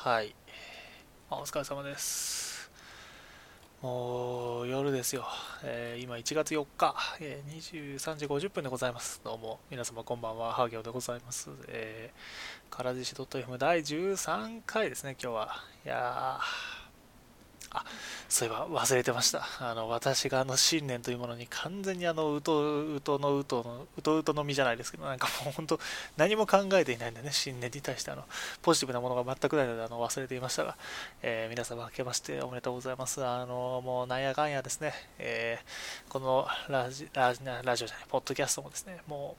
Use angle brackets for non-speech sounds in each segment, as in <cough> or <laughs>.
はい。お疲れ様です。もう夜ですよ。えー、今1月4日、えー、23時50分でございます。どうも、皆様こんばんは、ハーゲオでございます。えー、からじし .fm 第13回ですね、今日は。いやー、あそういえば忘れてました。あの私があの信念というものに完全にあのうとうとのうとのうとうとの実じゃないですけど、なんかもう本当何も考えていないんでね、信念に対してあのポジティブなものが全くないのであの忘れていましたが、えー、皆様明けましておめでとうございます。あのもうなんやかんやですね、えー、このラジラジラジオじゃない、ポッドキャストもですね、も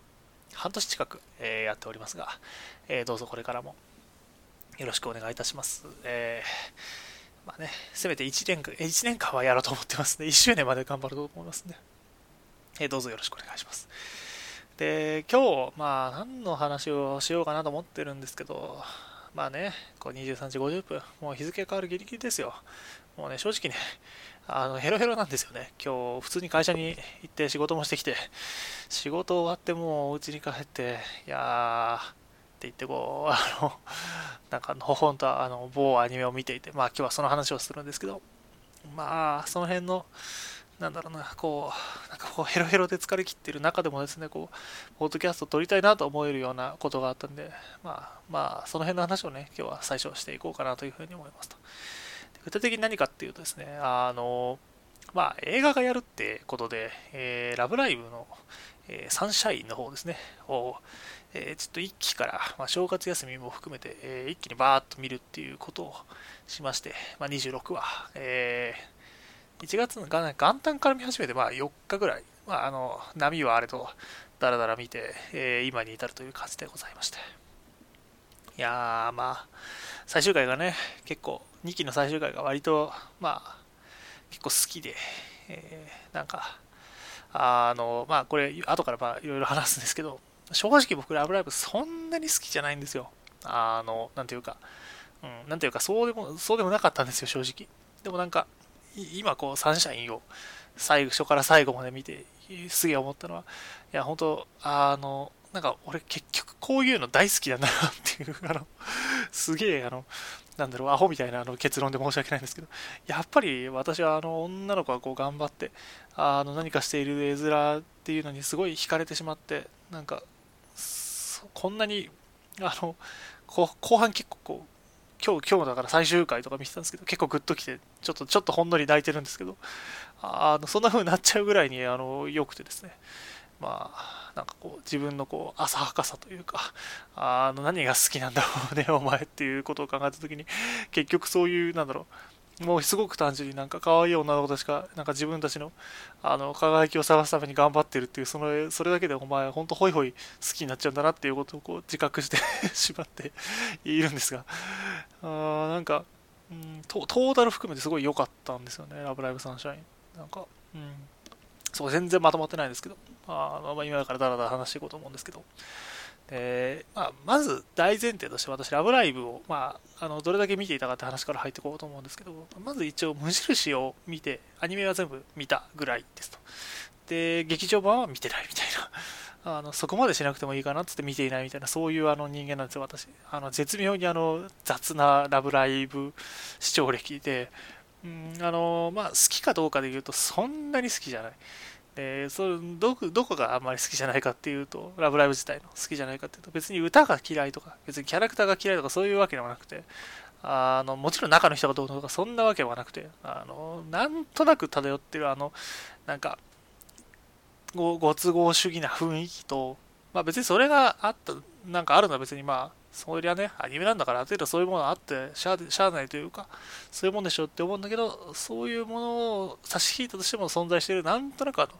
う半年近く、えー、やっておりますが、えどうぞこれからもよろしくお願いいたします。えーまあね、せめて1年間、1年間はやろうと思ってますね。1周年まで頑張ると思いますね。えー、どうぞよろしくお願いします。で、今日、まあ、何の話をしようかなと思ってるんですけど、まあね、こう23時50分、もう日付変わるギリギリですよ。もうね、正直ね、あのヘロヘロなんですよね。今日、普通に会社に行って仕事もしてきて、仕事終わってもうお家に帰って、いやー、言ってこう、<laughs> あの、なんかほほんとあの某アニメを見ていて、まあ今日はその話をするんですけど、まあその辺の、なんだろうな、こう、なんかこうヘロヘロで疲れ切ってる中でもですね、こう、ポッドキャスト撮りたいなと思えるようなことがあったんで、まあまあその辺の話をね、今日は最初していこうかなというふうに思いますと。具体的に何かっていうとですね、あの、まあ映画がやるってことで、えー、ラブライブの、えー、サンシャインの方ですね、を、えー、ちょっと一期から、まあ、正月休みも含めて、えー、一気にバーッと見るっていうことをしまして、まあ、26話、えー、1月の元旦から見始めて、まあ、4日ぐらい、まあ、あの波はあれとだらだら見て、えー、今に至るという感じでございまして。いやー、まあ、最終回がね、結構、2期の最終回が割と、まあ、結構好きで、えー、なんか、あの、まあ、これ、後からまあ、いろいろ話すんですけど、正直僕、ラブライブそんなに好きじゃないんですよ。あの、なんていうか、うん、なんていうか、そうでも、そうでもなかったんですよ、正直。でもなんか、今こう、サンシャインを最、初から最後まで見て、すげえ思ったのは、いや、本当あの、なんか俺結局こういうの大好きなんだなっていう、<laughs> あの、すげえ、あの、なんだろう、アホみたいなあの結論で申し訳ないんですけど、やっぱり私はあの女の子がこう頑張って、あの何かしている絵面っていうのにすごい惹かれてしまって、なんかこんなに、あの、後半結構こう、今日、今日だから最終回とか見てたんですけど、結構グッときて、ちょっと、ちょっとほんのり泣いてるんですけど、あのそんな風になっちゃうぐらいに、あの、良くてですね、まあ、なんかこう、自分のこう、浅はかさというか、あの、何が好きなんだろうね、お前っていうことを考えたときに、結局そういう、なんだろう、もうすごく単純になんか可愛い女の子たちがなんか自分たちのあの輝きを探すために頑張ってるっていうそのそれだけでお前ほんとホイホイ好きになっちゃうんだなっていうことをこう自覚して <laughs> しまって <laughs> いるんですが。あーなんか、うん、トータル含めてすごい良かったんですよねラブライブサンシャイン。なんかうん。そう全然まとまってないんですけど。あまあ今からだらだら話していこうと思うんですけど。で、まあ、まず大前提として私、ラブライブを、まあ、あのどれだけ見ていたかって話から入っていこうと思うんですけど、まず一応、無印を見て、アニメは全部見たぐらいですと。で、劇場版は見てないみたいな。<laughs> あのそこまでしなくてもいいかなっつって見ていないみたいな、そういうあの人間なんですよ、私。あの絶妙にあの雑なラブライブ視聴歴で、うんあのまあ、好きかどうかで言うと、そんなに好きじゃない。えー、それどどこがあんまり好きじゃないかっていうと、ラブライブ自体の好きじゃないかっていうと、別に歌が嫌いとか、別にキャラクターが嫌いとかそういうわけではなくて、あのもちろん中の人がどうとかそんなわけはなくて、あのなんとなく漂ってるあの、なんかご、ご都合主義な雰囲気と、まあ別にそれがあった、なんかあるのは別にまあ、そりゃね、アニメなんだからある程度そういうものあってしゃしゃあないというか、そういうもんでしょうって思うんだけど、そういうものを差し引いたとしても存在している、なんとなくあの、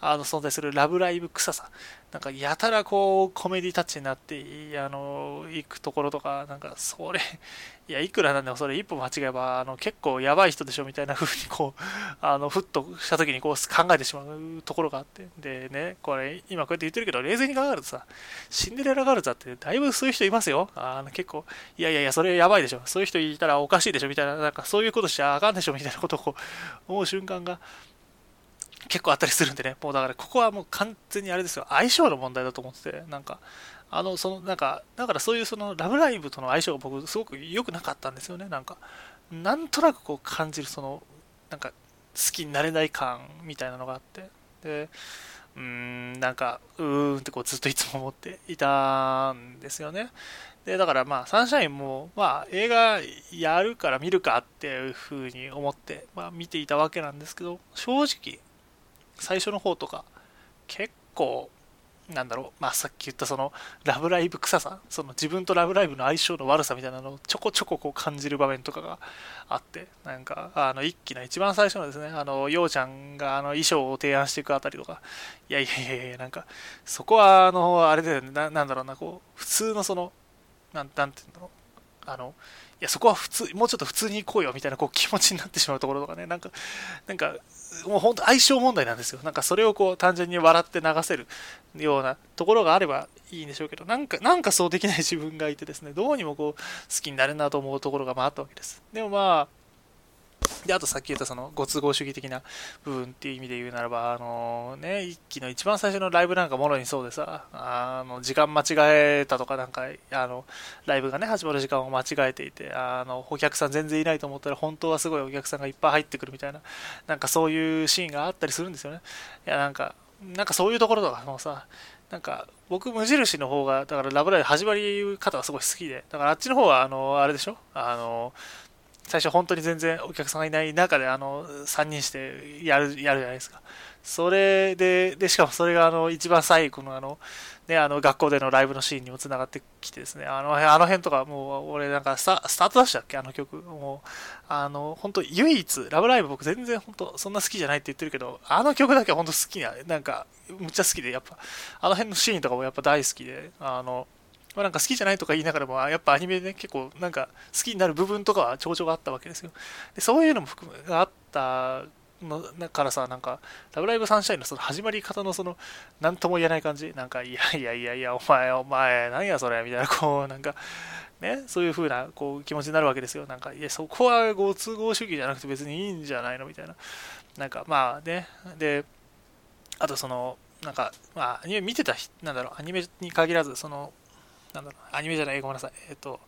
あの存在するラブライブ臭さ、なんかやたらこうコメディタッチになってあの行くところとか、なんかそれ、いや、いくらなんでもそれ一歩間違えばあの結構やばい人でしょみたいな風にこう、あのふっとした時にこう考えてしまうところがあって、でね、これ今こうやって言ってるけど、冷静に考えるとさ、シンデレラガールズだってだいぶそういう人いますよ。あの結構、いやいやいや、それやばいでしょ。そういう人いたらおかしいでしょみたいな、なんかそういうことしちゃあかんでしょみたいなことをこう思う瞬間が結構あったりするんでね、もうだからここはもう完全にあれですよ、相性の問題だと思ってて、なんか、あのそのなんかだからそういうそのラブライブとの相性が僕すごく良くなかったんですよね。なんかなんとなくこう感じるそのなんか好きになれない感みたいなのがあって。でうーんなんかうーんってこうずっといつも思っていたんですよね。でだからまあサンシャインもまあ映画やるから見るかっていうふうに思って、まあ、見ていたわけなんですけど正直最初の方とか結構なんだろう、まあ、さっき言ったそのラブライブ臭さ、その自分とラブライブの相性の悪さみたいなのをちょこちょここう感じる場面とかがあって、なんか、あの、一期の一番最初のですね、あの、ようちゃんがあの衣装を提案していくあたりとか、いやいやいやいや、なんか、そこは、あの、あれだよねな、なんだろうな、こう、普通のその、なん、なんていうんだろう、あの、いや、そこは普通、もうちょっと普通に行こうよみたいなこう気持ちになってしまうところとかね、なんか、なんか、もう本当相性問題なんですよ。なんかそれをこう単純に笑って流せるようなところがあればいいんでしょうけど、なんか、なんかそうできない自分がいてですね、どうにもこう好きになれるなと思うところがまああったわけです。でもまあ、で、あとさっき言ったそのご都合主義的な部分っていう意味で言うならば、あのね、一期の一番最初のライブなんかもろにそうでさ、あの、時間間違えたとかなんか、あの、ライブがね、始まる時間を間違えていて、あの、お客さん全然いないと思ったら本当はすごいお客さんがいっぱい入ってくるみたいな、なんかそういうシーンがあったりするんですよね。いや、なんか、なんかそういうところとかもさ、なんか僕無印の方がだからラブライブ始まり方がすごい好きでだからあっちの方はあのあれでしょ？あの最初本当に全然お客さんがいない中であの3人してやるやるじゃないですか。それで、でしかもそれがあの一番最後のあの、ね、あの学校でのライブのシーンにもつながってきてですね、あのあの辺とかもう俺なんかスタスタートダッシュだっけ？あの曲。もう、あの、本当唯一、ラブライブ僕全然本当そんな好きじゃないって言ってるけど、あの曲だけは本当好きな、なんか、むっちゃ好きで、やっぱ、あの辺のシーンとかもやっぱ大好きで、あの、まあ、なんか好きじゃないとか言いながらも、やっぱアニメでね、結構なんか好きになる部分とかはちょがあったわけですよ。でそういうのも含めがあったのだからさ、なんか、ラブライブサンシャインのその始まり方のその、なんとも言えない感じ、なんか、いやいやいやいや、お前、お前、何やそれ、みたいな、こう、なんか、ね、そういう風なこう気持ちになるわけですよ。なんか、いや、そこはご都合主義じゃなくて別にいいんじゃないのみたいな。なんか、まあね、で、あとその、なんか、まあ、アニメ見てた、なんだろう、アニメに限らず、その、なんだろう、アニメじゃない、ごめんなさい。えっと、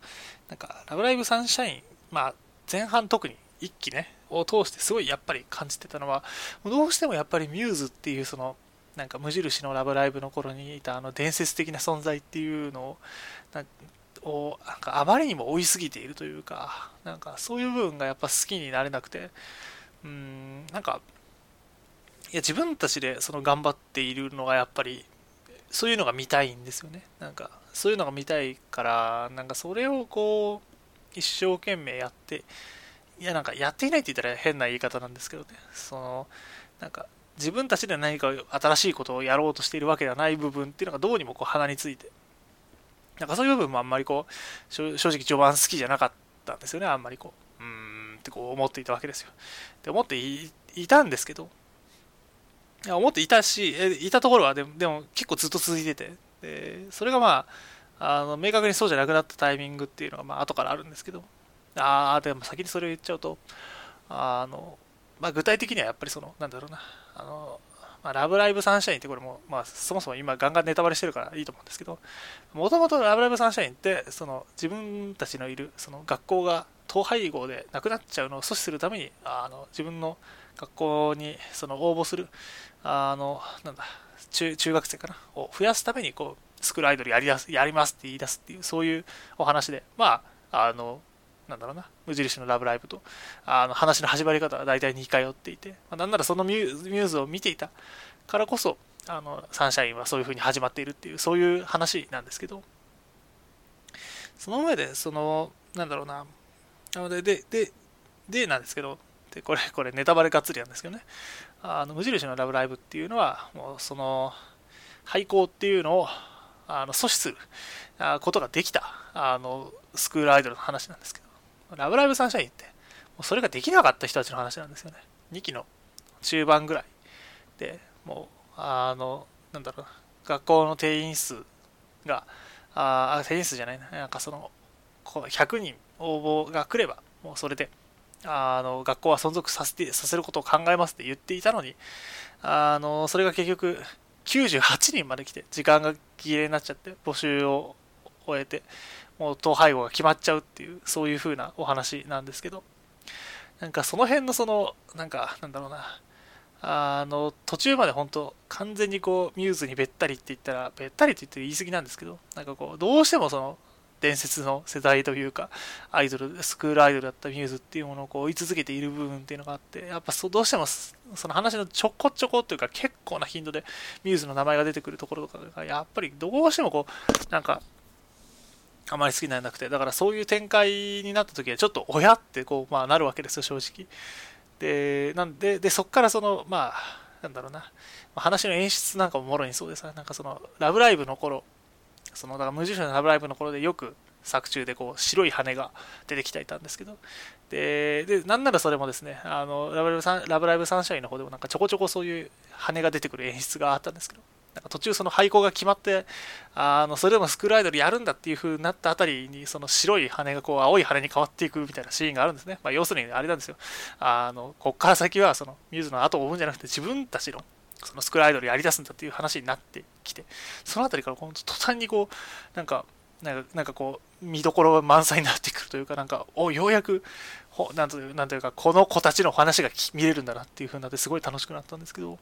なんか、ラブライブサンシャイン、まあ、前半特に一期ね、を通してすごいやっぱり感じてたのは、どうしてもやっぱりミューズっていうその、なんか無印のラブライブの頃にいたあの伝説的な存在っていうのを、なをなんかあまりにも追いすぎているというか、なんかそういう部分がやっぱ好きになれなくて、うん、なんか、いや自分たちでその頑張っているのがやっぱりそういうのが見たいんですよね。なんか、そういうのが見たいから、なんかそれをこう、一生懸命やって、いや、なんかやっていないって言ったら変な言い方なんですけどね、その、なんか、自分たちで何か新しいことをやろうとしているわけではない部分っていうのがどうにもこう鼻について、なんかそういう部分もあんまりこう、正直序盤好きじゃなかったんですよね、あんまりこう、うーんってこう思っていたわけですよ。で、思っていたんですけど、思っていたし、いたところはでもでも結構ずっと続いてて、でそれがまあ、あの明確にそうじゃなくなったタイミングっていうのがまあ後からあるんですけど、ああ、でも先にそれを言っちゃうと、あのまあ、具体的にはやっぱりその、なんだろうな、あのまあ、ラブライブサンシャインってこれも、まあ、そもそも今ガンガンネタバレしてるからいいと思うんですけど、もともとラブライブサンシャインって、その自分たちのいるその学校が統廃合でなくなっちゃうのを阻止するために、あの自分の学校にその応募するあの、なんだ、中中学生かな、を増やすために、こう、スクールアイドルやりだすやりますって言い出すっていう、そういうお話で、まあ、あの、なんだろうな、無印のラブライブと、あの話の始まり方は大体似通っていて、まあ、なんならそのミューズを見ていたからこそ、あのサンシャインはそういう風に始まっているっていう、そういう話なんですけど、その上で、その、なんだろうな、なので、で、で、でなんですけど、で、これ、これネタバレがっつりなんですけどね、あの無印のラブライブっていうのは、もうその、廃校っていうのをあの阻止することができたあのスクールアイドルの話なんですけど、ラブライブサンシャインって、もうそれができなかった人たちの話なんですよね。2期の中盤ぐらいで、もう、あの、なんだろう学校の定員数が、あ定員数じゃないな、なんかその、100人応募が来れば、もうそれで、あの学校は存続させてさせることを考えますって言っていたのにあのそれが結局98人まで来て、時間が切れになっちゃって、募集を終えて、もう統廃合が決まっちゃうっていう、そういう風なお話なんですけど、なんかその辺のその、なんか、なんだろうな、あの、途中まで本当、完全にこう、ミューズにべったりって言ったら、べったりって言って言い過ぎなんですけど、なんかこう、どうしてもその、伝説の世代というか、アイドル、スクールアイドルだったミューズっていうものをこう追い続けている部分っていうのがあって、やっぱそどうしてもその話のちょこちょこというか結構な頻度でミューズの名前が出てくるところとかが、やっぱりどうしてもこう、なんか、あまり好きにならなくて、だからそういう展開になった時はちょっと親ってこう、まあなるわけですよ、正直。で、なんで、で、そっからその、まあ、なんだろうな、話の演出なんかももろにそうです、なんかその、ラブライブの頃、そのだから無印のラブライブの頃でよく作中でこう白い羽が出てきていたんですけど。ででなんならそれもですねあのラブライブサンラブライブサンシャインの方でもなんかちょこちょこそういう羽が出てくる演出があったんですけど。なんか途中その廃校が決まってあのそれでもスクールアイドルやるんだっていう風になったあたりにその白い羽がこう青い羽に変わっていくみたいなシーンがあるんですね、まあ、要するにあれなんですよ。あのこっから先はそのミューズの後を追うんじゃなくて自分たちのそのスクールアイドルやりだすんだっていう話になってきて、そのあたりから途端にこう、なんか、なんかなんかこう、見どころが満載になってくるというか、なんか、おようやく、なんとなんというか、この子たちの話が見れるんだなっていう風になって、すごい楽しくなったんですけど、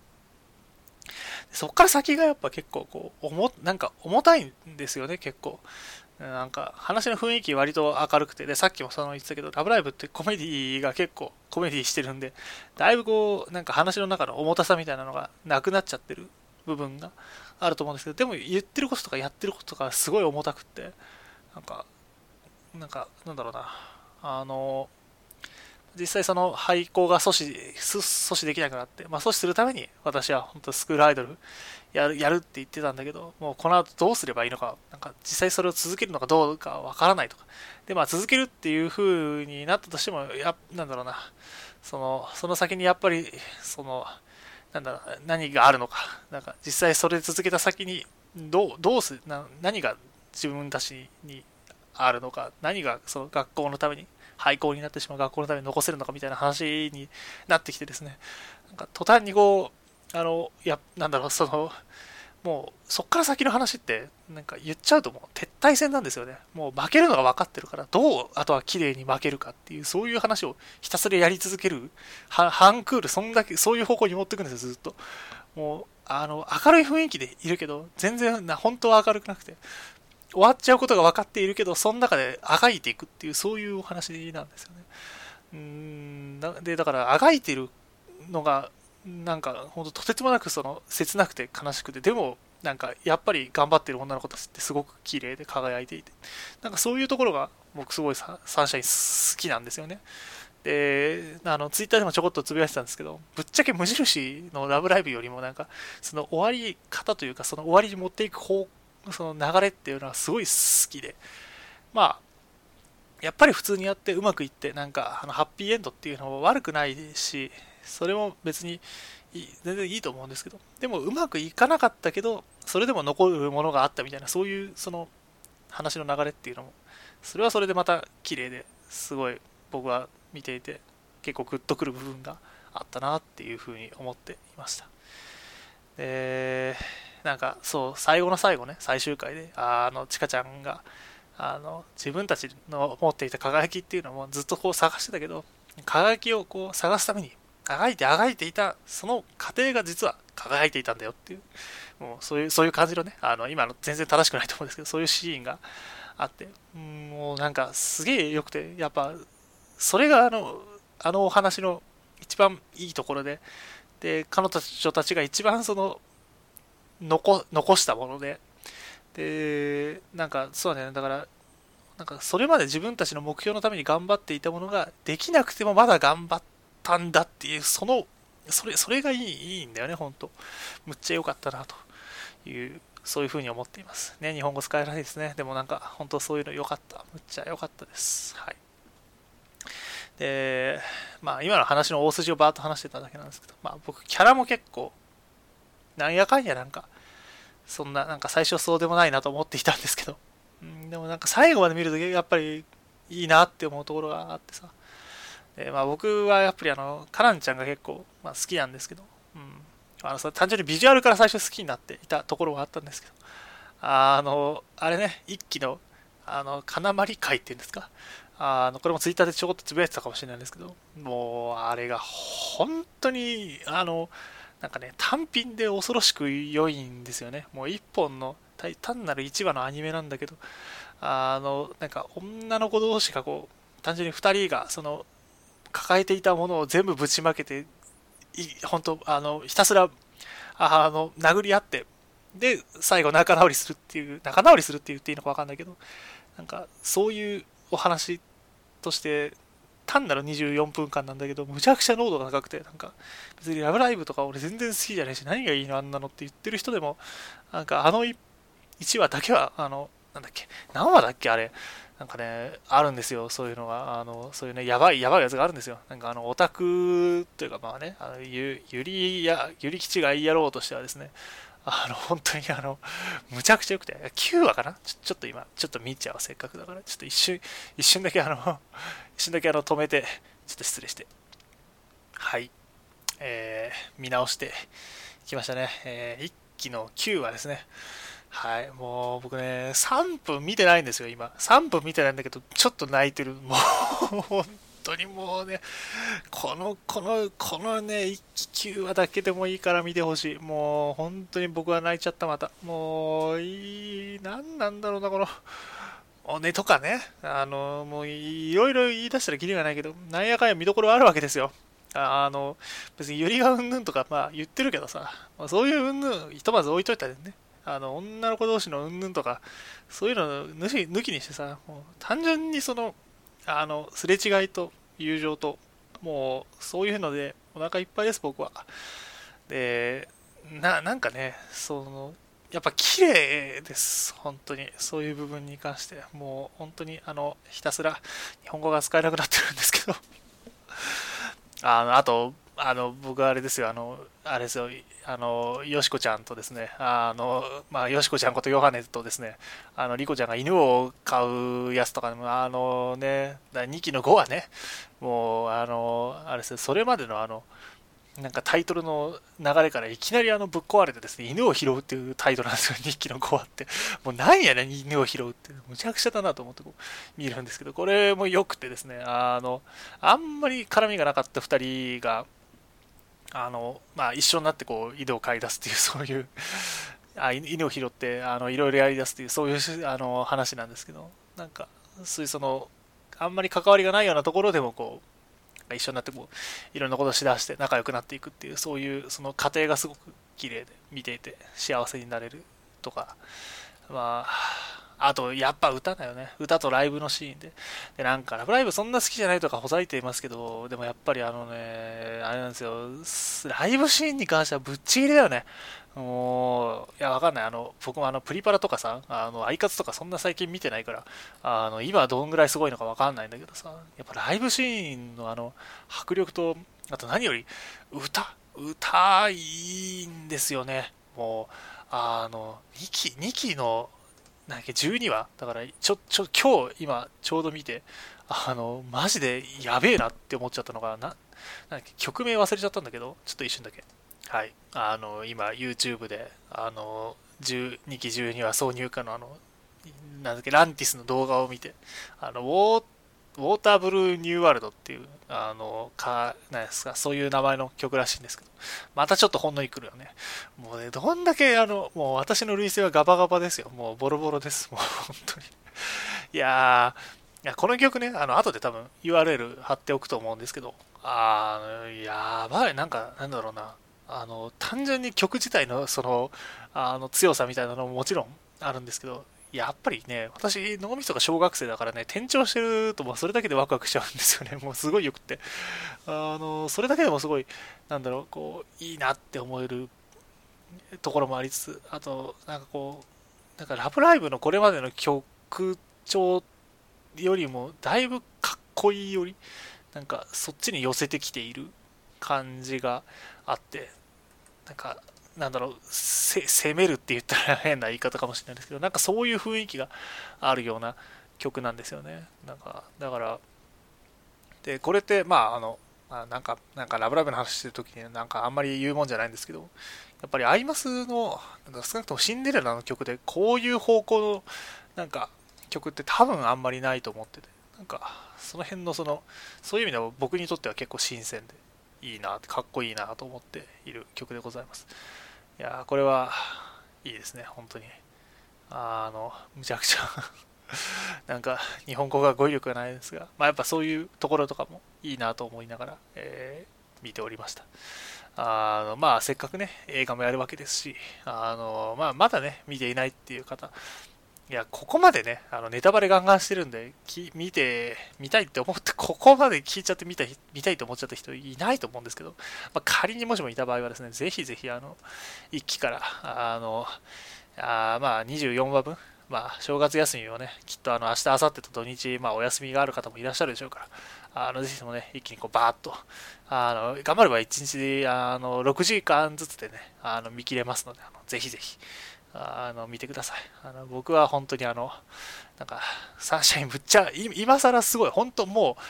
そっから先がやっぱ結構こう、重なんか重たいんですよね、結構。なんか話の雰囲気割と明るくて、で、さっきもその言ってたけど、ラブライブってコメディが結構コメディしてるんで、だいぶこう、なんか話の中の重たさみたいなのがなくなっちゃってる部分があると思うんですけど、でも言ってることとかやってることとかすごい重たくって、なんか、なんか、なんだろうな、あの、実際その廃校が阻止阻止できなくなって、まあ、阻止するために私は本当スクールアイドルやるやるって言ってたんだけど、もうこの後どうすればいいのか、なんか実際それを続けるのかどうかわからないとか。で、まあ続けるっていう風になったとしても、や、なんだろうな、その、その先にやっぱり、その、なんだろう、何があるのか。なんか実際それ続けた先に、どう、どうすな、何が自分たちにあるのか、何がその学校のために廃校になってしまう学校のために残せるのかみたいな話になってきてですね、なんか途端にこう、あの、いや、なんだろう、その、もうそっから先の話ってなんか言っちゃうともう撤退戦なんですよね。もう負けるのが分かってるからどうあとは綺麗に負けるかっていうそういう話をひたすらやり続けるハンクールそんだけそういう方向に持っていくんですよずっと。もうあの明るい雰囲気でいるけど全然な本当は明るくなくて終わっちゃうことが分かっているけど、その中であがいていくっていう、そういうお話なんですよね。うんで、だから、あがいてるのが、なんか、ほんととてつもなくその切なくて悲しくて、でも、なんか、やっぱり頑張ってる女の子たちってすごく綺麗で輝いていて、なんかそういうところが僕すごいサンシャイン好きなんですよね。で、あの、ツイッターでもちょこっとつぶやいてたんですけど、ぶっちゃけ無印のラブライブよりもなんか、その終わり方というか、その終わりに持っていく方その流れっていうのはすごい好きで、まあ、やっぱり普通にやってうまくいって、なんか、あのハッピーエンドっていうのは悪くないし、それも別にいい全然いいと思うんですけど、でもうまくいかなかったけど、それでも残るものがあったみたいな、そういうその話の流れっていうのも、それはそれでまた綺麗ですごい僕は見ていて、結構グッとくる部分があったなっていうふうに思っていました。で、なんかそう最後の最後ね最終回であのちかちゃんがあの自分たちの持っていた輝きっていうのもずっとこう探してたけど輝きをこう探すためにあがいてあがいていたその過程が実は輝いていたんだよっていう。もうそういうそういう感じのねあの今の全然正しくないと思うんですけどそういうシーンがあって。もうなんかすげえ良くてやっぱそれがあのあのお話の一番いいところで。で彼女たちが一番その残残したもので、で、なんかそうだね、だから、なんかそれまで自分たちの目標のために頑張っていたものができなくてもまだ頑張ってたんだっていう、その、それ、それがいいいいんだよね、ほんと。むっちゃ良かったなという、そういうふうに思っています。ね、日本語使えないですね。でもなんか、本当そういうの良かった。むっちゃ良かったです。はい。で、まあ今の話の大筋をバーッと話してただけなんですけど、まあ僕キャラも結構なんやかんやなんか、そんな、なんか最初そうでもないなと思っていたんですけど、うん、でもなんか最後まで見るとやっぱりいいなって思うところがあってさ、でまあ、僕はやっぱりあの、カナンちゃんが結構、まあ、好きなんですけど、うん、あの単純にビジュアルから最初好きになっていたところがあったんですけど、あの、あれね、一期の、あの、金まり会っていうんですか？あの、これもツイッターでちょこっとつぶやいてたかもしれないんですけど、もう、あれが本当に、あの、なんかね、単品で恐ろしく良いんですよね。もう一本の、単なる1話のアニメなんだけど、あの、なんか女の子同士がこう、単純に2人が、その、抱えていたものを全部ぶちまけて、本当あの、ひたすら、あの、殴り合って、で、最後仲直りするっていう、仲直りするって言っていいのかわかんないけど、なんか、そういうお話として、単なる24分間なんだけど、むちゃくちゃ濃度が高くて、なんか、別にラブライブとか俺全然好きじゃないし、何がいいのあんなのって言ってる人でも、なんかあの1話だけは、あの、なんだっけ、何話だっけあれ。なんかね、あるんですよ、そういうのが。あの、そういうね、やばい、やばいやつがあるんですよ。なんかあの、オタクというか、まあね、あのゆゆりや、ゆり吉が言いやろうとしてはですね、あの、本当にあの、むちゃくちゃ良くて、9話かな？ちょちょっと今、ちょっと見ちゃう、せっかくだから、ちょっと一瞬、一瞬だけあの、<laughs> 一瞬だけあの、止めて、ちょっと失礼して。はい。えー、見直していきましたね。えー、1期の9話ですね。はい、もう僕ね、3分見てないんですよ、今。3分見てないんだけど、ちょっと泣いてる。<laughs> もう、本当にもうね、この、この、このね、1期9話だけでもいいから見てほしい。もう、本当に僕は泣いちゃった、また。もう、いい、何なんだろうな、この、おねとかね、あの、もういろいろ言い出したらきりがないけど、なんやかんや見どころあるわけですよ。あの、別にゆりがうんぬんとか、まあ言ってるけどさ、まあ、そういううんぬん、ひとまず置いといたらね、あの、女の子同士のうんぬんとか、そういうの抜きにしてさ、もう単純にその、あの、すれ違いと友情と、もう、そういうので、お腹いっぱいです、僕は。で、な、なんかね、その、やっぱ綺麗です、本当に。そういう部分に関して。もう本当に、あの、ひたすら日本語が使えなくなってるんですけど <laughs> あの、あと、あの、僕はあれですよ、あの、あれですよ、あの、よしこちゃんとですね、あの、まあ、よしこちゃんことヨハネとですね、あの、リコちゃんが犬を飼うやつとかでも、あのね、2期の5はね、もう、あの、あれですよ、それまでのあの、なんかタイトルの流れからいきなりあのぶっ壊れてですね、犬を拾うっていうタイトルなんですよ、<laughs> 日記の5話って。もうなんやねん、犬を拾うって。むちゃくちゃだなと思ってこう見るんですけど、これも良くてですね、あの、あんまり絡みがなかった2人が、あの、まあ一緒になってこう、井戸を飼い出すっていう、<laughs> そういうあ、犬を拾って、あの、いろいろやり出すっていう、そういうあの話なんですけど、なんか、そういうその、あんまり関わりがないようなところでもこう、一緒になってこういろんなことをしだして仲良くなっていくっていうそういうその過程がすごく綺麗で見ていて幸せになれるとかまああと、やっぱ歌だよね。歌とライブのシーンで。で、なんか、ラブライブそんな好きじゃないとかほざいていますけど、でもやっぱりあのね、あれなんですよ、ライブシーンに関してはぶっちぎりだよね。もう、いや、わかんない。あの、僕もあの、プリパラとかさ、あの、アイカツとかそんな最近見てないから、あの、今どんぐらいすごいのかわかんないんだけどさ、やっぱライブシーンのあの、迫力と、あと何より、歌、歌いいんですよね。もう、あの、2期、2期のなんか12話？だからちょちょ今日今ちょうど見てあのマジでやべえなって思っちゃったのがななんか曲名忘れちゃったんだけどちょっと一瞬だけ。はい。あの今 YouTube であの12期12話挿入歌のあのなんだっけランティスの動画を見てあのおーっウォーターブルーニューワールドっていう、あの、か、なんですか、そういう名前の曲らしいんですけど、またちょっとほんのり来るよね。もうね、どんだけ、あの、もう私の類型はガバガバですよ。もうボロボロです。もう本当に。いやー、いやこの曲ね、あの、後で多分 URL 貼っておくと思うんですけど、あー、やばい、なんか、なんだろうな。あの、単純に曲自体の、その、あの、強さみたいなのももちろんあるんですけど、やっぱりね、私、脳みそが小学生だからね、転調してると、もうそれだけでワクワクしちゃうんですよね。<laughs> もうすごいよくって。あの、それだけでもすごい、なんだろう、こう、いいなって思えるところもありつつ、あと、なんかこう、なんかラブライブのこれまでの曲調よりも、だいぶかっこいいより、なんかそっちに寄せてきている感じがあって、なんか、なんだろう、攻めるって言ったら変な言い方かもしれないですけど、なんかそういう雰囲気があるような曲なんですよね。なんか、だから、で、これって、まあ、あの、まあ、なんか、なんかラブラブの話してる時になんかあんまり言うもんじゃないんですけど、やっぱりアイマスの、なんか少なくともシンデレラの曲でこういう方向のなんか曲って多分あんまりないと思ってて、なんかその辺のその、そういう意味では僕にとっては結構新鮮でいいな、かっこいいなと思っている曲でございます。いやこれはいいですね、本当に。あの、むちゃくちゃ <laughs> なんか日本語が語彙力がないですが、まあ、やっぱそういうところとかもいいなと思いながら、えー、見ておりました。あのまあ、せっかくね、映画もやるわけですし、あのまあ、まだね、見ていないっていう方、いや、ここまでね、あのネタバレガンガンしてるんで、き見て、見たいって思って、ここまで聞いちゃって見た見たいと思っちゃった人いないと思うんですけど、まあ、仮にもしもいた場合はですね、ぜひぜひ、あの、1期から、あの、あまあ、24話分、まあ、正月休みをね、きっとあの明日、明後日と土日、まあ、お休みがある方もいらっしゃるでしょうから、あのぜひともね、一気にこうバーッと、あの頑張れば1日であの6時間ずつでね、あの見切れますので、あのぜひぜひ。あの見てください。あの僕は本当にあの、なんか、サンシャインぶっちゃ、今更すごい、本当もう、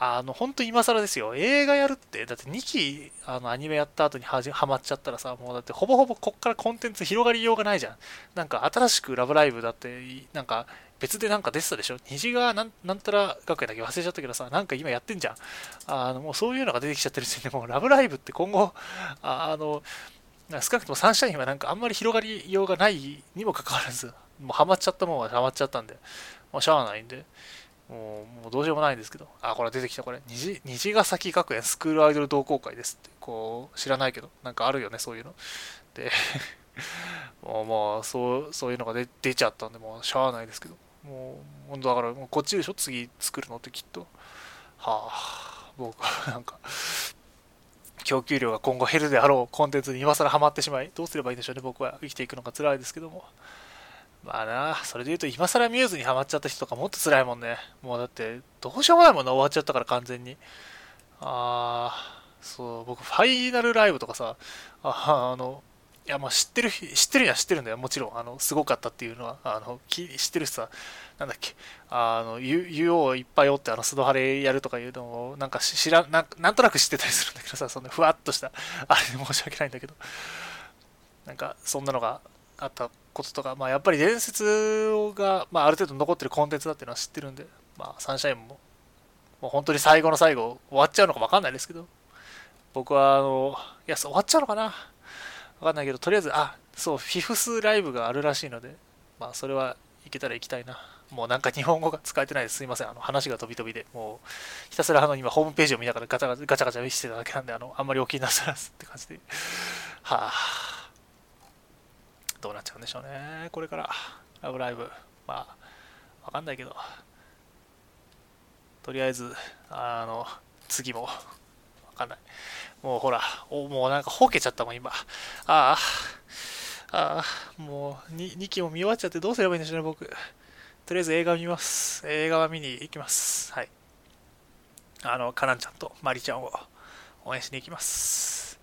あの、本当今更ですよ。映画やるって、だって2期、あの、アニメやった後にはじはまっちゃったらさ、もうだってほぼほぼこっからコンテンツ広がりようがないじゃん。なんか新しくラブライブだって、なんか別でなんか出てたでしょ？虹がなんなんたら学園だけ？忘れちゃったけどさ、なんか今やってんじゃん。あの、もうそういうのが出てきちゃってるしね、もうラブライブって今後、あの、少なくともサンシャインはなんかあんまり広がりようがないにもかかわらず、もうハマっちゃったもんはハマっちゃったんで、もうしゃあないんで、もうもうどうしようもないんですけど、あ、これ出てきた、これ。虹虹ヶ崎学園スクールアイドル同好会ですって、こう、知らないけど、なんかあるよね、そういうの。で、<laughs> もう、もう、そう、そういうのが出出ちゃったんで、もう、しゃあないですけど。もう、本当だから、もうこっちでしょ、次作るのってきっと。はあ、僕はなんか、供給量が今後減るであろうコンテンツに今更ハマってしまい、どうすればいいんでしょうね、僕は生きていくのが辛いですけども。まあな、それで言うと今更ミューズにハマっちゃった人とかもっと辛いもんね。もうだって、どうしようもないもんな、終わっちゃったから完全に。あー、そう、僕、ファイナルライブとかさ、ああの、いや、まあ知ってる、知ってるには知ってるんだよ。もちろん、あの、すごかったっていうのは、あの、知ってるしさ、なんだっけ、あの、UO いっぱいおって、あの、スドハレやるとかいうのを、なんか知らな、なんとなく知ってたりするんだけどさ、そんなふわっとした、あれで申し訳ないんだけど、なんか、そんなのがあったこととか、まあ、やっぱり伝説が、まあ、ある程度残ってるコンテンツだっていうのは知ってるんで、まあ、サンシャインも、もう本当に最後の最後、終わっちゃうのか分かんないですけど、僕は、あの、いや、終わっちゃうのかな。分かんないけど、とりあえず、あ、そう、フィフスライブがあるらしいので、まあ、それは行けたら行きたいな。もうなんか日本語が使えてないです。すいません。あの話が飛び飛びで。もうひたすらあの今ホームページを見ながらガチャガチャガチャガチャ見せてただけなんで、あのあんまりお気になさらずって感じで。はあ。どうなっちゃうんでしょうね、これから。ラブライブ。まあ、わかんないけど、とりあえず、あの、次も、わかんない。もうほら、おもうなんかほけちゃったもん、今。ああ、ああ、もう 2, 2期も見終わっちゃってどうすればいいんでしょうね、僕。とりあえず映画見ます。映画は見に行きます。はい。あの、カナンちゃんとマリちゃんを応援しに行きます。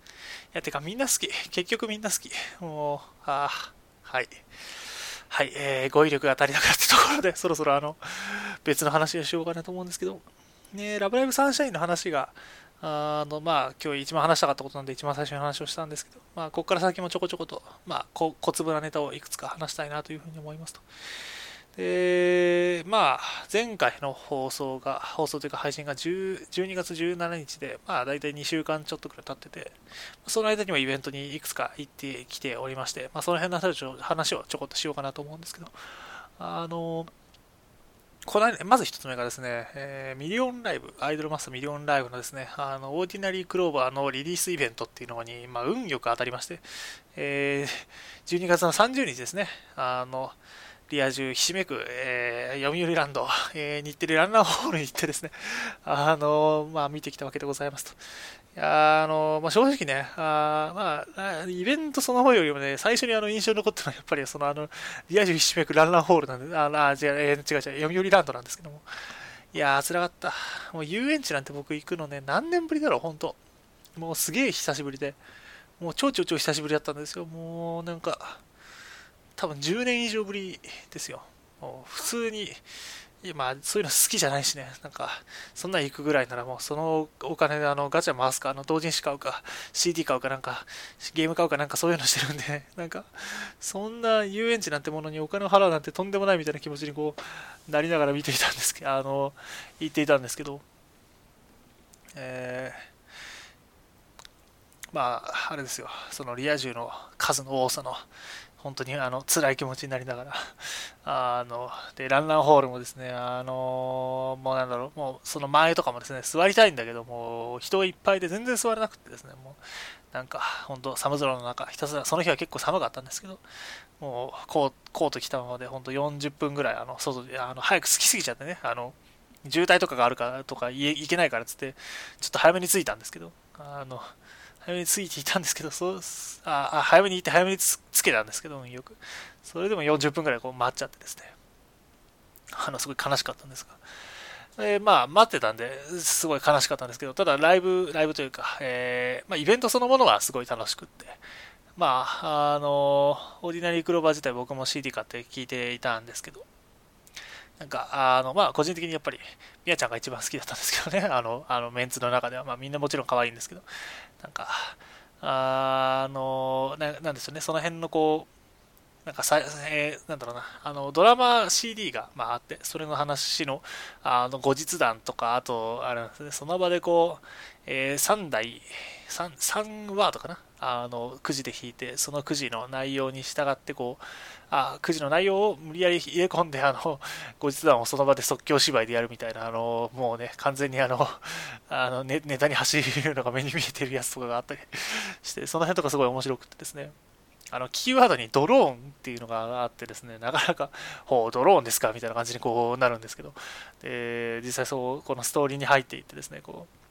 いや、てかみんな好き。結局みんな好き。もう、ああ、はい。はい、えー、語彙力が足りなかったところで、そろそろあの、別の話をしようかなと思うんですけど、ね、ラブライブサンシャインの話が、あの、まあ、今日一番話したかったことなんで、一番最初に話をしたんですけど、まあ、ここから先もちょこちょこと、まあ、小粒なネタをいくつか話したいなというふうに思いますと。で、まあ、前回の放送が、放送というか配信が10 12月17日で、まあ、大体2週間ちょっとくらい経ってて、その間にもイベントにいくつか行ってきておりまして、まあ、その辺の話をちょこっとしようかなと思うんですけど、あの、このまず一つ目がですね、えー、ミリオンライブ、アイドルマスターミリオンライブのですね、あの、オーディナリークローバーのリリースイベントっていうのに、まあ、運よく当たりまして、えー、12月の30日ですね、あの、リア充ひしめく、えー、読売ランド、えー、日テレランナーホールに行ってですね、あのまあ、見てきたわけでございますと。やあのまあ、正直ねあ、まあ、イベントその方よりもね、最初にあの印象に残ったのは、やっぱりそのあのリア充ひしめくランナーホールなんで、あ、あ違う、えー、違う違う、読売ランドなんですけども、いやー、辛かった。もう遊園地なんて僕行くのね、何年ぶりだろう、本当もうすげえ久しぶりで、もう超超超久しぶりだったんですよ。もうなんか、多分10年以上ぶりですよ。もう普通に、いまあ、そういうの好きじゃないしね、なんか、そんな行くぐらいならもう、そのお金であのガチャ回すか、あの同人誌買うか、CD 買うかなんか、ゲーム買うかなんかそういうのしてるんで、<laughs> なんか、そんな遊園地なんてものにお金を払うなんてとんでもないみたいな気持ちにこう、なりながら見ていたんですけど、<laughs> あの、言っていたんですけど、えー、まあ、あれですよ、そのリア充の数の多さの、本当にあの辛い気持ちになりながら。<laughs> あのでランナーホールもですねあのもうなんだろうもうその前とかもですね座りたいんだけども人いっぱいで全然座れなくてですねもうなんか本当寒空の中ひたすらその日は結構寒かったんですけどもうコーコート着たままで本当40分ぐらいあの外であの早く好きすぎちゃってねあの渋滞とかがあるからとか行けないからっつってちょっと早めに着いたんですけどあの早めに着いていたんですけど、そうああ早めに行って早めにつけたんですけど、よく。それでも40分くらいこう待っちゃってですね。あの、すごい悲しかったんですが。えー、まあ、待ってたんで、すごい悲しかったんですけど、ただライブ、ライブというか、えー、まあ、イベントそのものはすごい楽しくって、まあ、あの、オーディナリークローバー自体僕も CD 買って聴いていたんですけど、なんか、あの、まあ、個人的にやっぱり、みやちゃんが一番好きだったんですけどね、<laughs> あの、あのメンツの中では、まあ、みんなもちろん可愛いんですけど、なんか、あのな、なんですよね、その辺のこう、なんかさ、えー、なんだろうな、あの、ドラマ CD が、まあ、あって、それの話の、あの、後日談とか、あと、あれなんですね、その場でこう、えー、3台、3、3ワードかな。あの、くじで引いて、そのくじの内容に従って、こう、あくじの内容を無理やり入れ込んで、あの、<laughs> 後日談をその場で即興芝居でやるみたいな、あの、もうね、完全にあの、<laughs> あのネネタに走るのが目に見えてるやつとかがあったり <laughs> して、その辺とかすごい面白くてですね、あの、キーワードにドローンっていうのがあってですね、なかなか、ほう、ドローンですか？みたいな感じにこうなるんですけど、で、実際そう、このストーリーに入っていってですね、こう、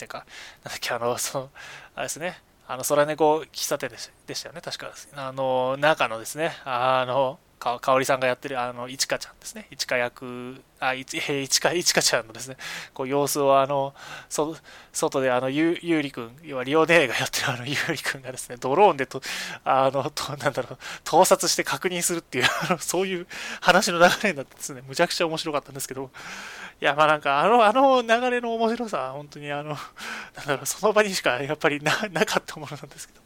てか、なんだっけ、あの、その、あれですね、あの、空猫喫茶店でしたよね、確か。あの、中のですね、あの、かかおりさんがやってる、あの、いちかちゃんですね。いちか役、あ、いち、いちか、いちかちゃんのですね、こう、様子を、あの、そ外で、あの、ゆゆうりくん、要はリオネーがやってるあの、ゆうりくんがですね、ドローンでと、あの、と、なんだろう、盗撮して確認するっていう、そういう話の流れになってですね、むちゃくちゃ面白かったんですけど、いや、まあなんか、あの、あの流れの面白さ、本当にあの、なんだろう、その場にしかやっぱりななかったものなんですけど、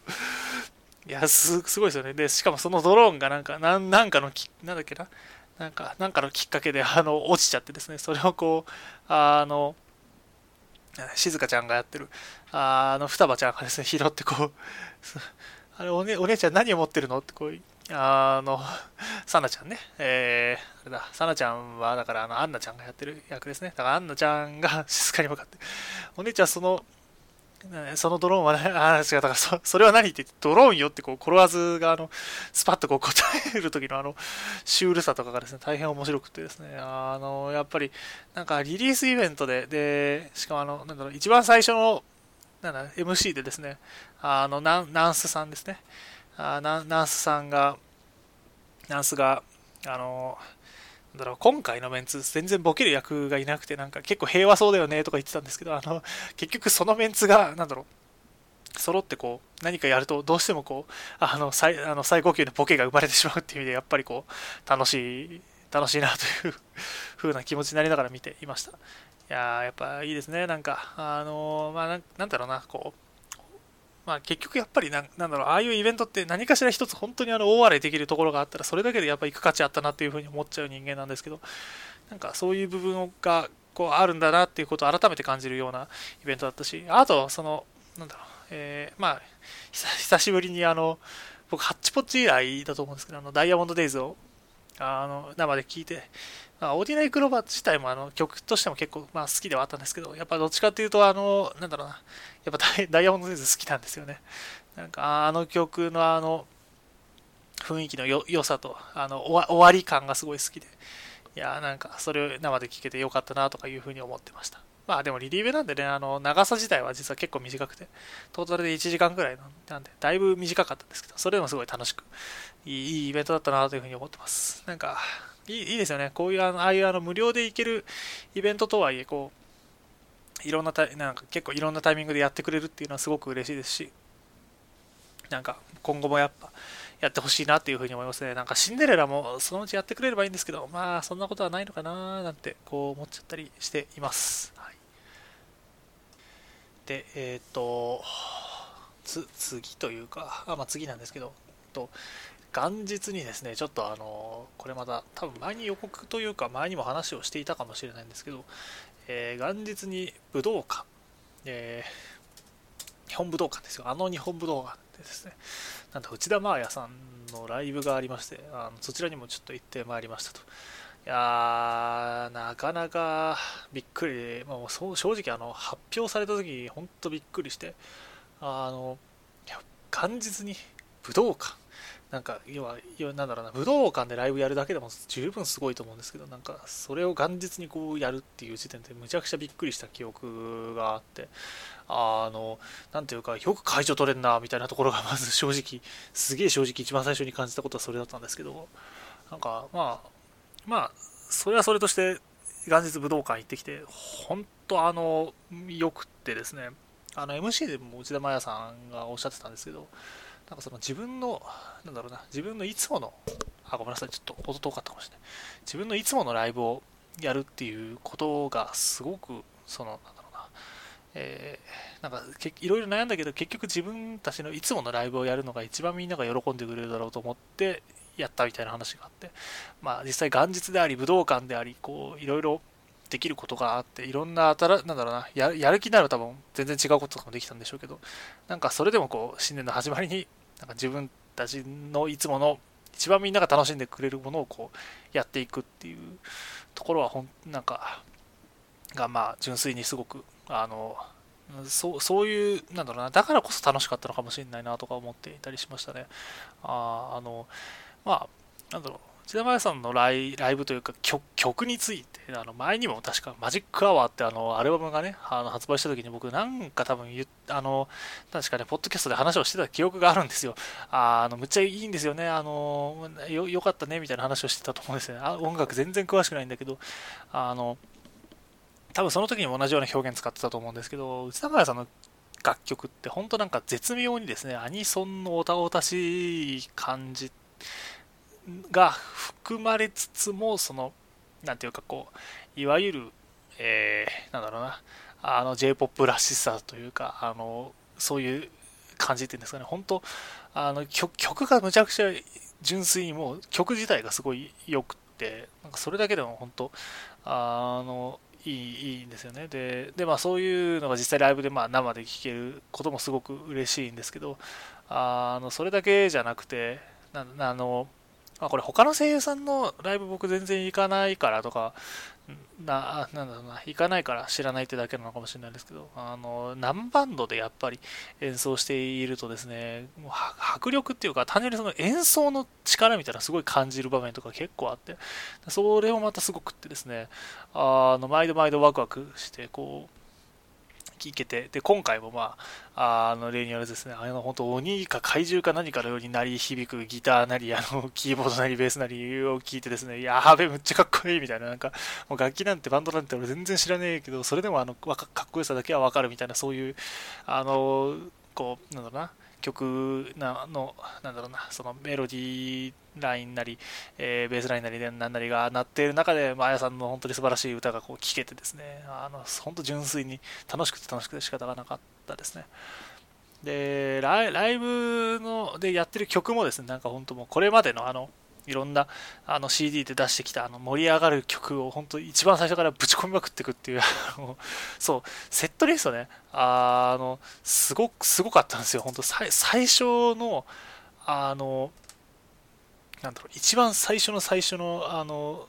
いやす、すごいですよね。で、しかもそのドローンがなんか、なん、なんかのき、なんだっけな、なんか、なんかのきっかけで、あの、落ちちゃってですね、それをこう、あの、静香ちゃんがやってる、あの、双葉ちゃんがですね、拾ってこう、<laughs> あれお,、ね、お姉ちゃん何を持ってるの？ってこう、あの、さなちゃんね、えー、あれだ、さなちゃんは、だから、あの、アンナちゃんがやってる役ですね。だから、アンナちゃんが <laughs> 静かに向かって、お姉ちゃん、その、そのドローンは、ね、あ、違う、だからそ、それは何って言って、ドローンよって、こう、コロワズが、あの、スパッとこう答える時の、あの、シュールさとかがですね、大変面白くてですね、あの、やっぱり、なんか、リリースイベントで、で、しかも、あの、なんだろう、一番最初の、なんだ、MC でですね、あの、ナンスさんですね、あナンスさんが、ナンスが、あの、だろう今回のメンツ全然ボケる役がいなくてなんか結構平和そうだよねとか言ってたんですけどあの結局そのメンツがなんだろう揃ってこう何かやるとどうしてもこうあの最あの最高級のボケが生まれてしまうっていう意味でやっぱりこう楽しい楽しいなという <laughs> 風な気持ちになりながら見ていました。いやーやっぱいいですね。なんかあのまあなんだろうなこうまあ、結局やっぱりな、んだろう、ああいうイベントって何かしら一つ本当にあの大笑いできるところがあったら、それだけでやっぱ行く価値あったなっていうふうに思っちゃう人間なんですけど、なんかそういう部分がこうあるんだなっていうことを改めて感じるようなイベントだったし、あと、その、なんだろう、えー、まあ、久しぶりにあの、僕、ハッチポッチ以来だと思うんですけど、あの、ダイヤモンドデイズを、あの、生で聴いて、オーディナリークローバー自体もあの曲としても結構、まあ、好きではあったんですけど、やっぱどっちかっていうと、あの、なんだろうな、やっぱダイヤモンドデイズ好きなんですよね。なんか、あの曲のあの、雰囲気の良さと、あの終わり感がすごい好きで、いやなんか、それを生で聴けてよかったなとかいうふうに思ってました。まあでもリリーベなんでね、あの長さ自体は実は結構短くて、トータルで1時間くらいなんで、だいぶ短かったんですけど、それでもすごい楽しく、いいいいイベントだったなというふうに思ってます。なんか、いいいいですよね。こういうあの、ああいうあの無料で行けるイベントとはいえ、こう、いろんなタイ、なんか結構いろんなタイミングでやってくれるっていうのはすごく嬉しいですし、なんか今後もやっぱ、やってほしいなっていうふうに思いますね。なんかシンデレラもそのうちやってくれればいいんですけど、まあそんなことはないのかななんてこう思っちゃったりしています。はい、で、えっ、ー、と、つ次というか、あまあ、次なんですけど、と元日にですね、ちょっとあの、これまた多分前に予告というか前にも話をしていたかもしれないんですけど、えー、元日に武道館、えー、日本武道館ですよ。あの日本武道館でですね、なんと内田真彩さんのライブがありまして、あのそちらにもちょっと行ってまいりましたと。いやー、なかなかびっくり、まあ、正直あの発表された時本当びっくりして、あの、元日に武道館、なんか、要は、なんだろうな、武道館でライブやるだけでも十分すごいと思うんですけど、なんか、それを元日にこうやるっていう時点でむちゃくちゃびっくりした記憶があって、あの、なんていうか、よく会場取れんな、みたいなところがまず正直、すげえ正直一番最初に感じたことはそれだったんですけど、なんか、まあ、まあ、それはそれとして、元日武道館行ってきて、本当あの、よくってですね、あの MC でも内田真也さんがおっしゃってたんですけど、なんかその自分の、なんだろうな、自分のいつもの、あ、ごめんなさい、ちょっと音遠かったかもしれない。自分のいつものライブをやるっていうことがすごく、その、なんだろうな、えー、なんかいろいろ悩んだけど、結局自分たちのいつものライブをやるのが一番みんなが喜んでくれるだろうと思ってやったみたいな話があって、まあ実際元日であり、武道館であり、こう、いろいろできることがあって、いろんな新、なんだろうな、ややる気になる多分全然違うこととかもできたんでしょうけど、なんかそれでもこう、新年の始まりに、なんか自分たちのいつもの、一番みんなが楽しんでくれるものをこう、やっていくっていうところは、ほん、なんか、がまあ、純粋にすごく、あの、そうそういう、なんだろうな、だからこそ楽しかったのかもしれないなとか思っていたりしましたね。ああの、まあ、なんだろう、千田真さんのライライブというか曲曲について、あの前にも確かマジックアワーってあのアルバムがね、あの発売した時に僕なんか多分あの、確かね、ポッドキャストで話をしてた記憶があるんですよ。ああの、むっちゃいいんですよね。あの、よよかったねみたいな話をしてたと思うんですよね。あ音楽全然詳しくないんだけど、あの、多分その時にも同じような表現使ってたと思うんですけど、内田真さんの楽曲って本当なんか絶妙にですね、アニソンのおたおたしい感じが含まれつつも、その、なんていうかこう、いわゆる、えー、なんだろうな、あの J-POP らしさというか、あの、そういう感じっていうんですかね、本当あの曲曲がむちゃくちゃ純粋にもう曲自体がすごい良くて、なんかそれだけでも本当、あの、いいいいんですよね。で、でまあ、そういうのが実際ライブでまあ生で聴けることもすごく嬉しいんですけど、あのそれだけじゃなくて、なあのまあ、これ他の声優さんのライブ僕全然行かないからとか、な、なんだろうな、行かないから知らないってだけなのかもしれないですけど、あの、何バンドでやっぱり演奏しているとですね、もう迫力っていうか、単純にその演奏の力みたいなすごい感じる場面とか結構あって、それもまたすごくってですね、あの、毎度毎度ワクワクして、こう、聞けて、で、今回もまあ、あの、例によるですね、あの、本当鬼か怪獣か何かのように鳴り響くギターなり、あの、<laughs> キーボードなり、ベースなりを聞いてですね、やべ、むっちゃかっこいいみたいな、なんか、もう楽器なんてバンドなんて俺全然知らねえけど、それでもあの、かっこよさだけはわかるみたいな、そういう、あの、こう、なんだろうな、曲なの、なんだろうな、そのメロディーラインなり、えー、ベースラインなり、なんなりが鳴っている中で、まあやさんの本当に素晴らしい歌がこう聴けてですね、あの、本当純粋に楽しくて楽しくて仕方がなかったですね。で、ライブのでやってる曲もですね、なんか本当もうこれまでのあの、いろんなあの CD で出してきたあの盛り上がる曲を本当一番最初からぶち込みまくっていくっていうそうセットリストね。あのすごくすごかったんですよ。本当最初のあのなんだろう一番最初の最初のあの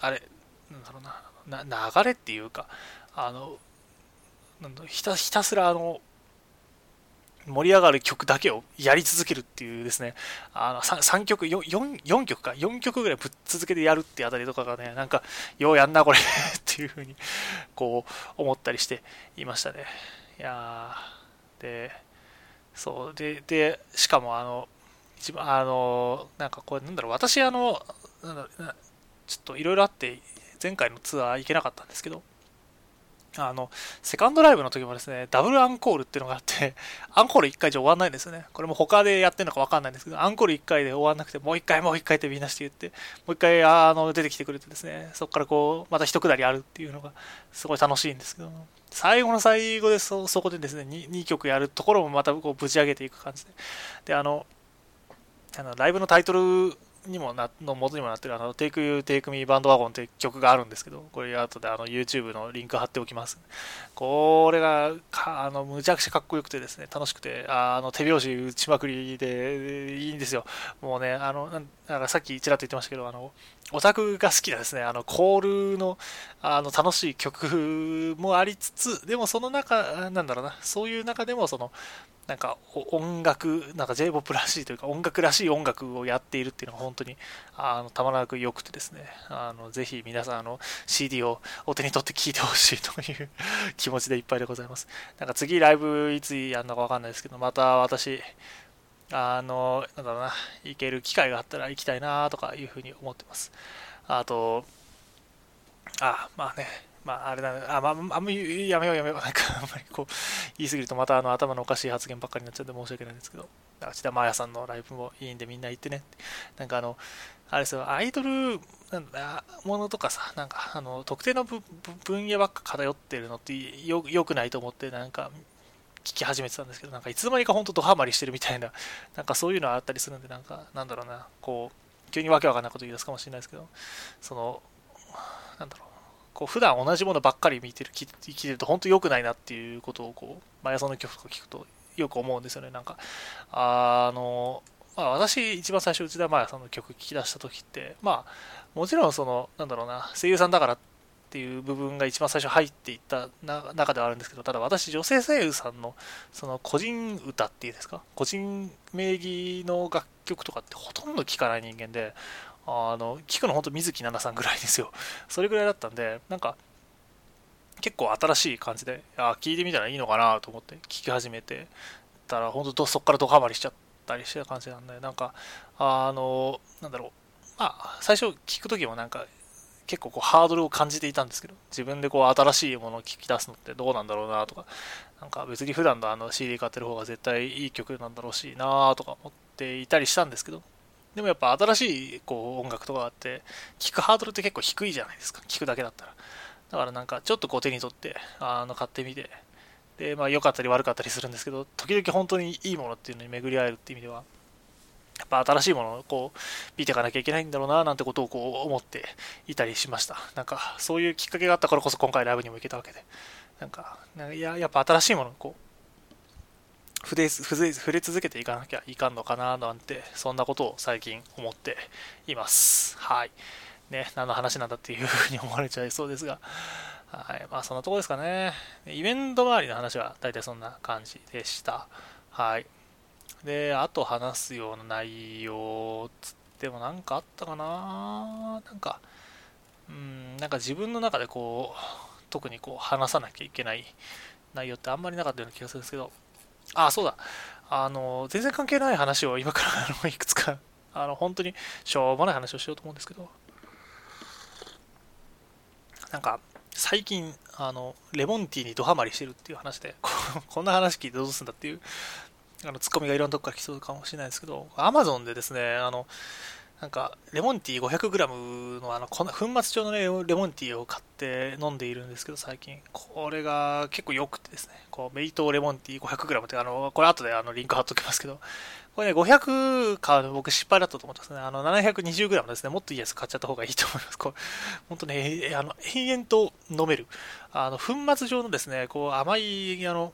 あれなんだろうなな流れっていうかあのなんだひたひたすらあの盛り上がる曲だけをやり続けるっていうですね、あの 3, 3曲4、4曲か、4曲ぐらいぶっ続けてやるってあたりとかがね、なんか、ようやんな、これっていうふうに、こう、思ったりしていましたね。いやで、そう、で、で、しかも、あの、一番、あの、なんかこれ、なんだろう、私、あの、なんだろう、ちょっといろいろあって、前回のツアー行けなかったんですけど、あの、セカンドライブの時もですね、ダブルアンコールっていうのがあって、<laughs> アンコール1回じゃ終わんないんですよね。これも他でやってるのかわかんないんですけど、アンコール1回で終わんなくて、もう1回もう1回ってみんなして言って、もう1回あの出てきてくれてですね、そこからこう、また一下りあるっていうのが、すごい楽しいんですけど、最後の最後でそ、そこでですね2、2曲やるところもまたこうぶち上げていく感じで。で、あの、あのライブのタイトルにもなの元にもなってるあの Take You Take Me バンドワゴンって曲があるんですけど、これ後であの YouTube のリンク貼っておきます。これがあのむちゃくちゃかっこよくてですね、楽しくて、あの手拍子打ちまくりでいいんですよ。もうね、あの、なんかさっきちらっと言ってましたけど、あの、オタクが好きなですね、あの、コールの、あの、楽しい曲もありつつ、でもその中、なんだろうな、そういう中でも、その、なんか音楽、なんか J-POP らしいというか音楽らしい音楽をやっているっていうのが本当にあのたまらなく良くてですね、あのぜひ皆さんあの CD をお手に取って聴いてほしいという <laughs> 気持ちでいっぱいでございます。なんか次ライブいつやるのかわかんないですけど、また私、あの、なんだろうな、行ける機会があったら行きたいなとかいうふうに思ってます。あと、あ、まあね、まあ、あれだ、あ、まあ、あんまりやめようやめよう。なんか、あんまりこう、言い過ぎるとまたあの頭のおかしい発言ばっかりになっちゃうんで申し訳ないんですけど、内田真彩さんのライブもいいんでみんな行ってね。なんかあの、あれですよ、アイドルなんだものとかさ、なんかあの特定の分野ばっか偏ってるのってよよくないと思って、なんか聞き始めてたんですけど、なんかいつの間にか本当ドハマりしてるみたいな、<laughs> なんかそういうのあったりするんで、なんか、なんだろうな、こう、急にわけわかんないこと言い出すかもしれないですけど、その、なんだろう、こう普段同じものばっかり見てる、聞いてると本当良くないなっていうことを、こう、毎朝の曲とか聞くとよく思うんですよね。なんか、あの、まあ、私、一番最初、内田真彩さんの曲聴き出した時って、まあ、もちろん、その、なんだろうな、声優さんだからっていう部分が一番最初入っていった中ではあるんですけど、ただ私、女性声優さんの、その、個人歌っていうんですか、個人名義の楽曲とかってほとんど聴かない人間で、あの、聞くの本当水木奈々さんぐらいですよ。<laughs> それぐらいだったんで、なんか、結構新しい感じで、あ聞いてみたらいいのかなと思って聞き始めてたら、本当そこからドハマりしちゃったりしてた感じなんで、なんか、あの、なんだろう、まあ、最初聞くときもなんか、結構こうハードルを感じていたんですけど、自分でこう新しいものを聞き出すのってどうなんだろうなとか、なんか別に普段のあの CD 買ってる方が絶対いい曲なんだろうしなとか思っていたりしたんですけど、でもやっぱ新しいこう音楽とかあって、聴くハードルって結構低いじゃないですか。聴くだけだったら。だからなんかちょっとこう手に取って、あの買ってみて、で、まあ良かったり悪かったりするんですけど、時々本当にいいものっていうのに巡り合えるっていう意味では、やっぱ新しいものをこう見ていかなきゃいけないんだろうななんてことをこう思っていたりしました。なんかそういうきっかけがあったからこそ今回ライブにも行けたわけで、なんかいややっぱ新しいものをこう触れ触れ続けていかなきゃいかんのかななんて、そんなことを最近思っています。はい。ね、何の話なんだっていうふうに思われちゃいそうですが、はい。まあ、そんなとこですかね。イベント周りの話は大体そんな感じでした。はい。で、あと話すような内容つっても何かあったかななんか、うん、なんか自分の中でこう、特にこう話さなきゃいけない内容ってあんまりなかったような気がするんですけど、あ、そうだ。あの、全然関係ない話を今からあのいくつか、<laughs> あの、本当にしょうもない話をしようと思うんですけど、なんか、最近、あの、レモンティーにドハマりしてるっていう話で、<laughs> こんな話聞いてどうすんだっていう、あの、ツッコミがいろんなとこから来そうかもしれないですけど、アマゾンでですね、あの、なんか、レモンティー 500g のあの粉末状のねレモンティーを買って飲んでいるんですけど、最近。これが結構良くてですね、こう、メイトレモンティー 500g って、あの、これ後であのリンク貼っときますけど、これね、500買うの僕失敗だったと思ってますね。あの、720g ですね、もっといいやつ買っちゃった方がいいと思います。こう、本当ね、あの、延々と飲める。あの、粉末状のですね、こう、甘い、あの、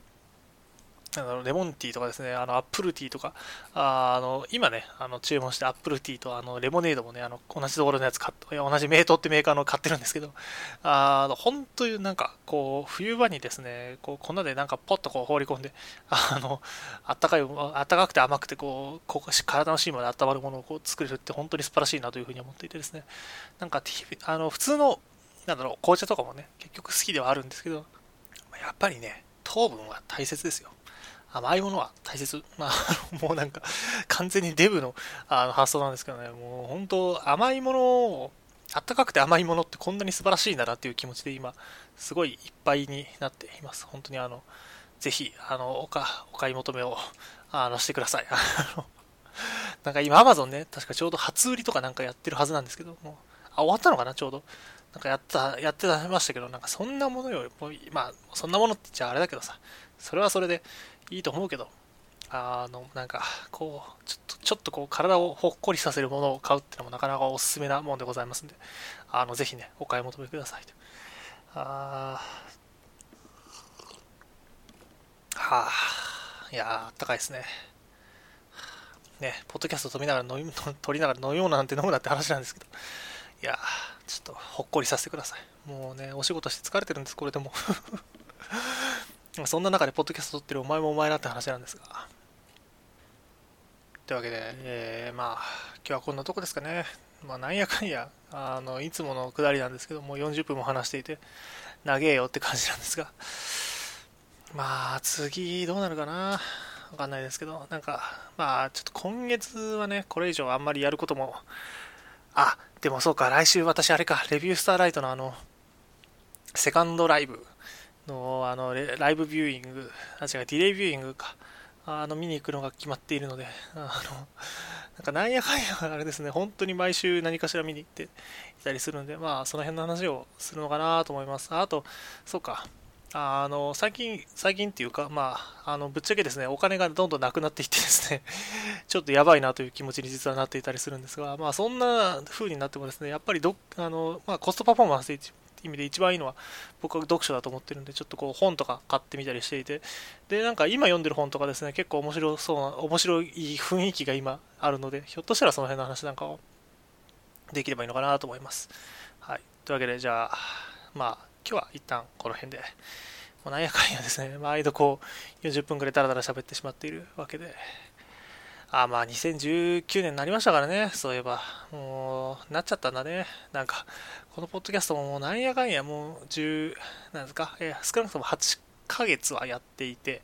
あのレモンティーとかですね、あのアップルティーとか、あの今ね、あの注文してアップルティーとあのレモネードもね、あの同じところのやつ買って、同じメイトってメーカーの買ってるんですけど、あの本当になんかこう冬場にですね、こう粉でなんかポッとこう放り込んで、あのあったかい、あったかくて甘くてこう、こう体の芯まで温まるものをこう作れるって本当に素晴らしいなというふうに思っていてですね、なんかあの普通のなんだろう紅茶とかもね、結局好きではあるんですけど、やっぱりね、糖分は大切ですよ。甘いものは大切。<laughs> まあ、もうなんか、完全にデブのあの発想なんですけどね、もう本当、甘いものを、あったかくて甘いものってこんなに素晴らしいんだなっていう気持ちで今、すごいいっぱいになっています。本当にあの、ぜひ、あの、おか、お買い求めを、あの、してください。あ <laughs> のなんか今 Amazon ね、確かちょうど初売りとかなんかやってるはずなんですけどもう、あ、終わったのかな、ちょうど。なんかやった、やってましたけど、なんかそんなものよりまあ、そんなものって言っちゃあれだけどさ、それはそれでいいと思うけど、あの、なんか、こう、ちょっと、ちょっとこう、体をほっこりさせるものを買うっていうのもなかなかおすすめなもんでございますんで、あの、ぜひね、お買い求めくださいと。あはあ、いやあったかいですね。ね、ポッドキャスト撮りながら飲み、<laughs> 撮りながら飲み物なんて飲むなって話なんですけど、いやちょっとほっこりさせてください。もうね、お仕事して疲れてるんです、これでも。そんな中でポッドキャスト撮ってるお前もお前だって話なんですが。というわけで、えー、まあ、今日はこんなとこですかね。まあ、なんやかんや、あの、いつものくだりなんですけど、もう40分も話していて、長えよって感じなんですが。まあ、次、どうなるかな。わかんないですけど、なんか、まあ、ちょっと今月はね、これ以上あんまりやることも、あ、でもそうか、来週私あれか、レビュースターライトのあの、セカンドライブの、あの、ライブビューイング、あ、違う、ディレイビューイングか、あの、見に行くのが決まっているので、あの、なんかなんやかんや、あれですね、本当に毎週何かしら見に行っていたりするんで、まあ、その辺の話をするのかなと思います。あと、そうか、あの最近、最近っていうか、まあ、あのぶっちゃけですね、お金がどんどんなくなっていってですね、<laughs> ちょっとやばいなという気持ちに実はなっていたりするんですが、まあ、そんな風になってもですね、やっぱりどあの、まあ、コストパフォーマンス意味で一番いいのは、僕は読書だと思ってるんで、ちょっとこう本とか買ってみたりしていて、で、なんか今読んでる本とかですね、結構面白そうな、面白い雰囲気が今あるので、ひょっとしたらその辺の話なんかをできればいいのかなと思います。はい。というわけで、じゃあ、まあ、今日は一旦この辺で、もうなんやかんやですね、毎度こう、40分くらいダラダラ喋ってしまっているわけで、あ、まあ2019年になりましたからね、そういえば。もう、なっちゃったんだね。なんか、このポッドキャストももうなんやかんやもう10、なんですか、え少なくとも8ヶ月はやっていて、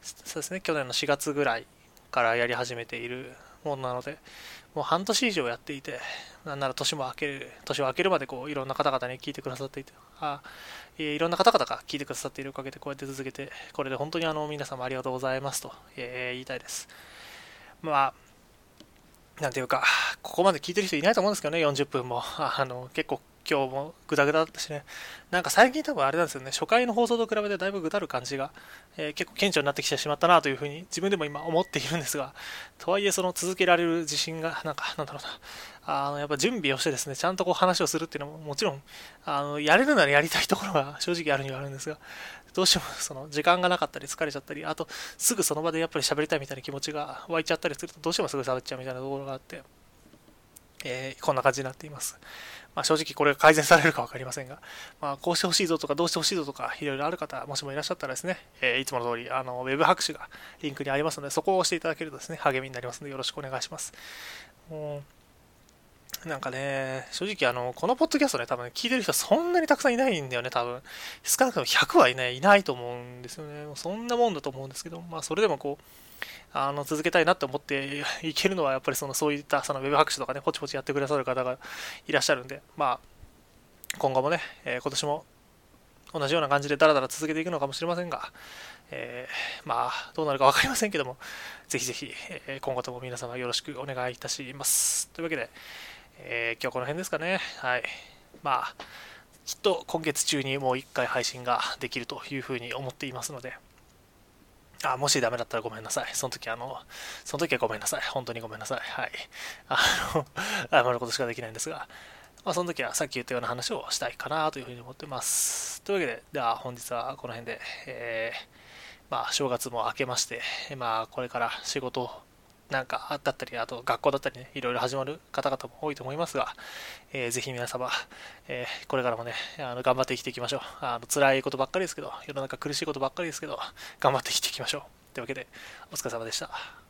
そうですね、去年の4月ぐらいからやり始めているものなので、もう半年以上やっていて、なんなら年も明ける、年を明けるまでこういろんな方々に聞いてくださっていて、あいろんな方々が聞いてくださっているおかげでこうやって続けて、これで本当にあの皆様ありがとうございますと、えー、言いたいです。まあ、なんていうか、ここまで聞いてる人いないと思うんですけどね、40分も。あの結構今日もグダグダだったしね。なんか最近多分あれなんですよね、初回の放送と比べてだいぶぐだる感じが、えー、結構顕著になってきてしまったなというふうに自分でも今思っているんですが、とはいえその続けられる自信が、なんか、なんだろうな、あのやっぱ準備をしてですね、ちゃんとこう話をするっていうのももちろん、あのやれるならやりたいところが正直あるにはあるんですが、どうしてもその時間がなかったり疲れちゃったり、あとすぐその場でやっぱり喋りたいみたいな気持ちが湧いちゃったりすると、どうしてもすぐ喋っちゃうみたいなところがあって、えー、こんな感じになっています。まあ、正直これが改善されるか分かりませんが、まあ、こうしてほしいぞとかどうしてほしいぞとかいろいろある方、もしもいらっしゃったらですね、えー、いつもの通り、あの、ウェブ拍手がリンクにありますので、そこを押していただけるとですね、励みになりますので、よろしくお願いします。もうなんかね、正直あの、このポッドキャストね、多分、聞いてる人そんなにたくさんいないんだよね、多分。少なくとも100はいね、いないと思うんですよね。そんなもんだと思うんですけど、まあ、それでもこう、あの続けたいなって思って <laughs> いけるのは、やっぱりそのそういったそのウェブ拍手とかね、ポチポチやってくださる方がいらっしゃるんで、まあ、今後もね、えー、今年も同じような感じでダラダラ続けていくのかもしれませんが、えー、まあ、どうなるか分かりませんけども、ぜひぜひ、えー、今後とも皆様よろしくお願いいたします。というわけで、えー、今日この辺ですかね。はい。まあ、きっと今月中にもう1回配信ができるというふうに思っていますので、あ、もしダメだったらごめんなさい。その時あの、その時はごめんなさい。本当にごめんなさい。はい。あの、<laughs> 謝ることしかできないんですが、まあ、その時はさっき言ったような話をしたいかなというふうに思ってます。というわけで、では本日はこの辺で、えー、まあ、正月も明けまして、まあ、これから仕事なんかだったり、あと学校だったりね、いろいろ始まる方々も多いと思いますが、えー、ぜひ皆様、えー、これからもね、あの頑張って生きていきましょう。あの辛いことばっかりですけど、世の中苦しいことばっかりですけど、頑張って生きていきましょう。というわけで、お疲れ様でした。